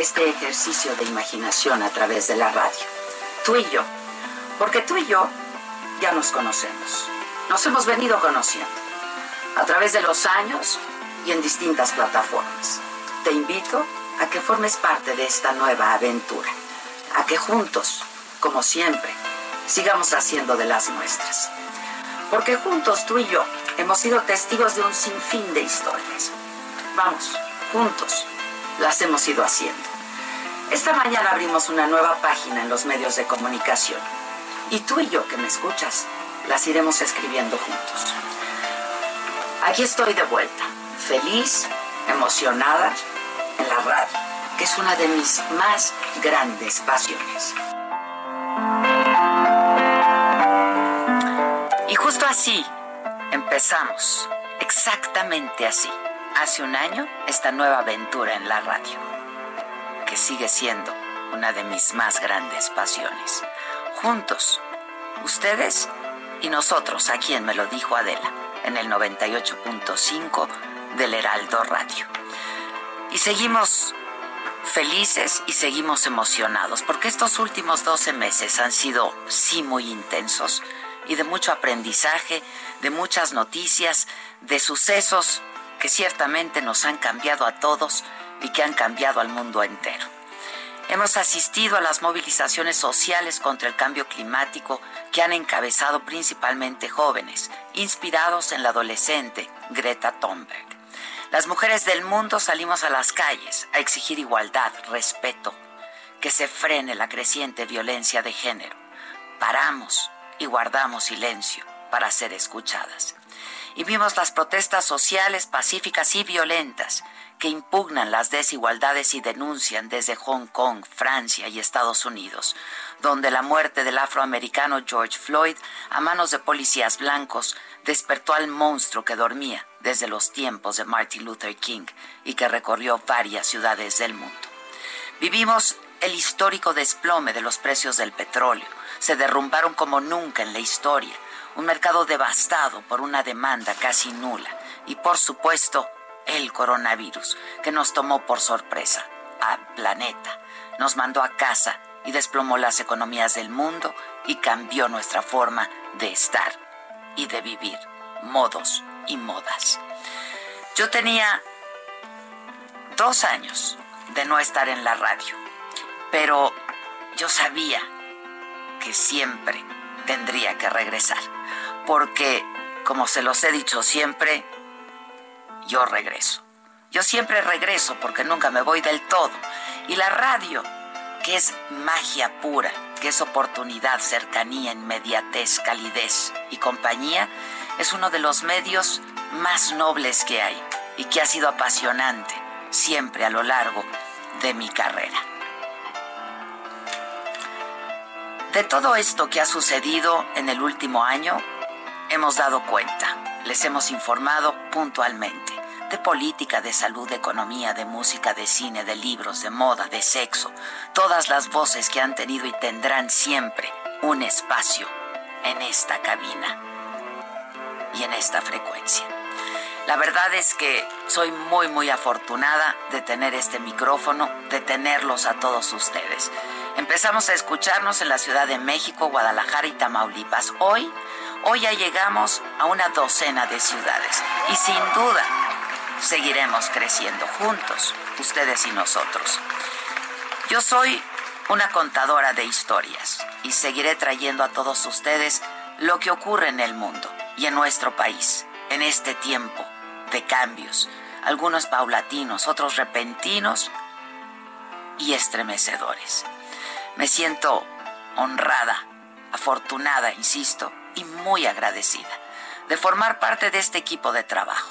Este ejercicio de imaginación a través de la radio. Tú y yo. Porque tú y yo ya nos conocemos. Nos hemos venido conociendo a través de los años y en distintas plataformas. Te invito a que formes parte de esta nueva aventura. A que juntos, como siempre, sigamos haciendo de las nuestras. Porque juntos tú y yo hemos sido testigos de un sinfín de historias. Vamos, juntos las hemos ido haciendo. Esta mañana abrimos una nueva página en los medios de comunicación. Y tú y yo que me escuchas, las iremos escribiendo juntos. Aquí estoy de vuelta, feliz, emocionada en la radio, que es una de mis más grandes pasiones. Y justo así empezamos, exactamente así, hace un año, esta nueva aventura en la radio, que sigue siendo una de mis más grandes pasiones. Juntos, ustedes y nosotros, a quien me lo dijo Adela, en el 98.5 del Heraldo Radio. Y seguimos felices y seguimos emocionados, porque estos últimos 12 meses han sido, sí, muy intensos y de mucho aprendizaje, de muchas noticias, de sucesos que ciertamente nos han cambiado a todos y que han cambiado al mundo entero. Hemos asistido a las movilizaciones sociales contra el cambio climático que han encabezado principalmente jóvenes, inspirados en la adolescente Greta Thunberg. Las mujeres del mundo salimos a las calles a exigir igualdad, respeto, que se frene la creciente violencia de género. Paramos y guardamos silencio para ser escuchadas. Y vimos las protestas sociales pacíficas y violentas que impugnan las desigualdades y denuncian desde Hong Kong, Francia y Estados Unidos, donde la muerte del afroamericano George Floyd a manos de policías blancos despertó al monstruo que dormía desde los tiempos de Martin Luther King y que recorrió varias ciudades del mundo. Vivimos el histórico desplome de los precios del petróleo. Se derrumbaron como nunca en la historia. Un mercado devastado por una demanda casi nula. Y por supuesto, el coronavirus, que nos tomó por sorpresa al planeta, nos mandó a casa y desplomó las economías del mundo y cambió nuestra forma de estar y de vivir, modos y modas. Yo tenía dos años de no estar en la radio, pero yo sabía que siempre tendría que regresar, porque, como se los he dicho siempre, yo regreso. Yo siempre regreso porque nunca me voy del todo. Y la radio, que es magia pura, que es oportunidad, cercanía, inmediatez, calidez y compañía, es uno de los medios más nobles que hay y que ha sido apasionante siempre a lo largo de mi carrera. De todo esto que ha sucedido en el último año, hemos dado cuenta, les hemos informado puntualmente de política, de salud, de economía, de música, de cine, de libros, de moda, de sexo, todas las voces que han tenido y tendrán siempre un espacio en esta cabina y en esta frecuencia. La verdad es que soy muy, muy afortunada de tener este micrófono, de tenerlos a todos ustedes. Empezamos a escucharnos en la Ciudad de México, Guadalajara y Tamaulipas. Hoy, hoy ya llegamos a una docena de ciudades y sin duda seguiremos creciendo juntos, ustedes y nosotros. Yo soy una contadora de historias y seguiré trayendo a todos ustedes lo que ocurre en el mundo y en nuestro país en este tiempo de cambios, algunos paulatinos, otros repentinos y estremecedores. Me siento honrada, afortunada, insisto, y muy agradecida de formar parte de este equipo de trabajo.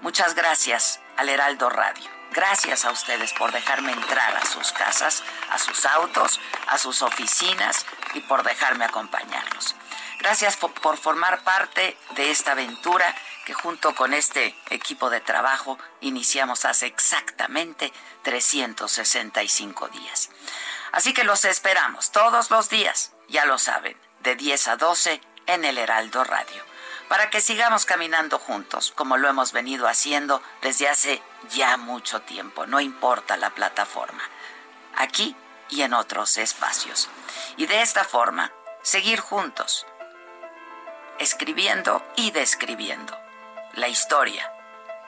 Muchas gracias al Heraldo Radio. Gracias a ustedes por dejarme entrar a sus casas, a sus autos, a sus oficinas y por dejarme acompañarlos. Gracias por, formar parte de esta aventura que junto con este equipo de trabajo iniciamos hace exactamente 365 días. Así que los esperamos todos los días, ya lo saben, de 10 a 12 en el Heraldo Radio, para que sigamos caminando juntos como lo hemos venido haciendo desde hace ya mucho tiempo, no importa la plataforma, aquí y en otros espacios. Y de esta forma, seguir juntos, escribiendo y describiendo la historia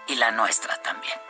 y la nuestra también.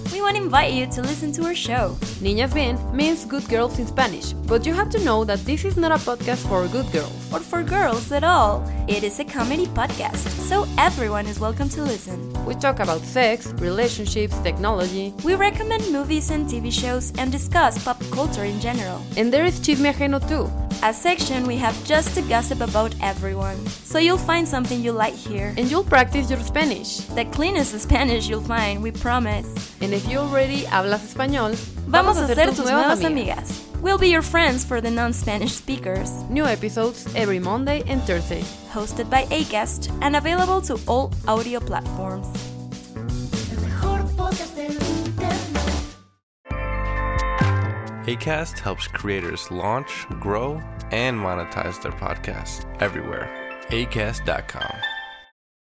To invite you to listen to our show. Niñas Bien means good girls in Spanish, but you have to know that this is not a podcast for good girls. Or for girls at all. It is a comedy podcast, so everyone is welcome to listen. We talk about sex, relationships, technology. We recommend movies and TV shows and discuss pop culture in general. And there is Chisme Ajeno too. A section we have just to gossip about everyone. So you'll find something you like here. And you'll practice your Spanish. The cleanest Spanish you'll find, we promise. And if you already hablas español, vamos, a ser tus, tus nuevas, nuevas amigas. amigas. We'll be your friends for the non-Spanish speakers. New episodes every Monday and Thursday. Hosted by Acast and available to all audio platforms. ACAST helps creators launch, grow, and monetize their podcasts everywhere. ACAST.com.